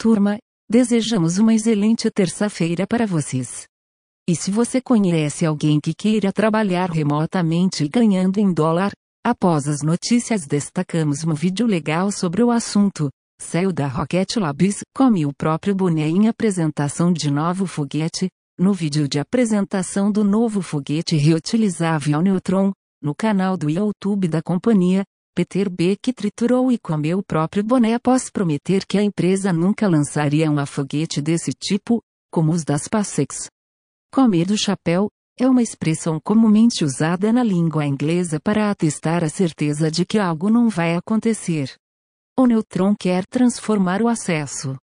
Turma, desejamos uma excelente terça-feira para vocês. E se você conhece alguém que queira trabalhar remotamente ganhando em dólar, após as notícias destacamos um vídeo legal sobre o assunto. Céu da Rocket Labs come o próprio boné em apresentação de novo foguete. No vídeo de apresentação do novo foguete reutilizável Neutron, no canal do YouTube da companhia, Peter Beck triturou e comeu o próprio boné após prometer que a empresa nunca lançaria um foguete desse tipo, como os da SpaceX. Comer do chapéu é uma expressão comumente usada na língua inglesa para atestar a certeza de que algo não vai acontecer. O Neutron quer transformar o acesso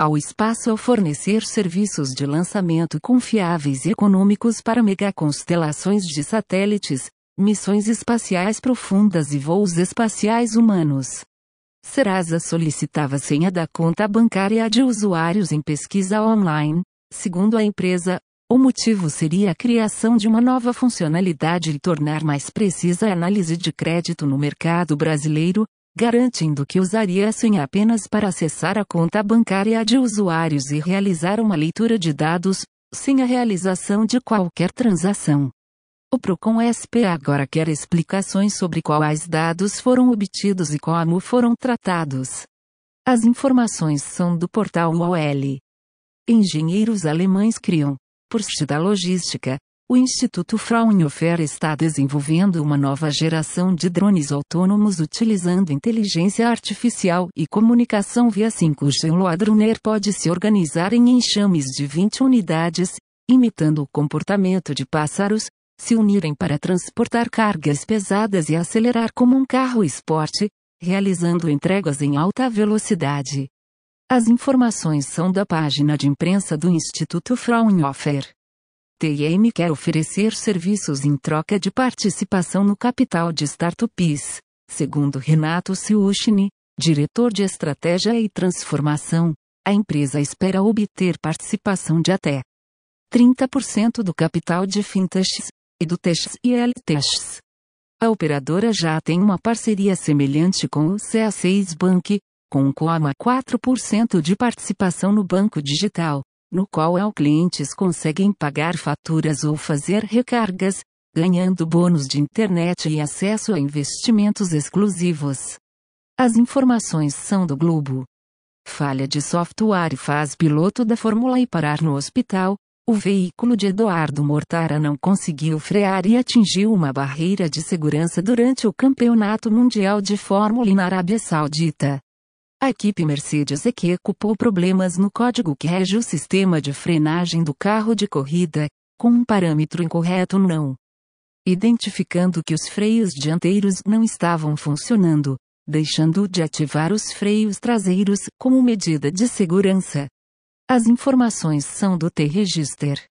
ao espaço ao fornecer serviços de lançamento confiáveis e econômicos para megaconstelações de satélites, missões espaciais profundas e voos espaciais humanos. Serasa solicitava senha da conta bancária de usuários em pesquisa online. Segundo a empresa, o motivo seria a criação de uma nova funcionalidade e tornar mais precisa a análise de crédito no mercado brasileiro, garantindo que usaria a senha apenas para acessar a conta bancária de usuários e realizar uma leitura de dados, sem a realização de qualquer transação. O Procon SP agora quer explicações sobre quais dados foram obtidos e como foram tratados. As informações são do portal UOL. Engenheiros alemães criam, por da logística, o Instituto Fraunhofer está desenvolvendo uma nova geração de drones autônomos utilizando inteligência artificial e comunicação via 5G. O Loadrunner pode se organizar em enxames de 20 unidades, imitando o comportamento de pássaros, se unirem para transportar cargas pesadas e acelerar como um carro esporte, realizando entregas em alta velocidade. As informações são da página de imprensa do Instituto Fraunhofer. TM quer oferecer serviços em troca de participação no capital de startups, segundo Renato Siushini, diretor de estratégia e transformação. A empresa espera obter participação de até 30% do capital de fintechs, EduTechs e LTechs. A operadora já tem uma parceria semelhante com o C6 Bank, com 4% de participação no banco digital, no qual os clientes conseguem pagar faturas ou fazer recargas, ganhando bônus de internet e acesso a investimentos exclusivos. As informações são do Globo. Falha de software faz piloto da Fórmula E parar no hospital, o veículo de Eduardo Mortara não conseguiu frear e atingiu uma barreira de segurança durante o Campeonato Mundial de Fórmula na Arábia Saudita. A equipe Mercedes EQ culpou problemas no código que rege o sistema de frenagem do carro de corrida, com um parâmetro incorreto não. Identificando que os freios dianteiros não estavam funcionando, deixando de ativar os freios traseiros como medida de segurança. As informações são do T-Register.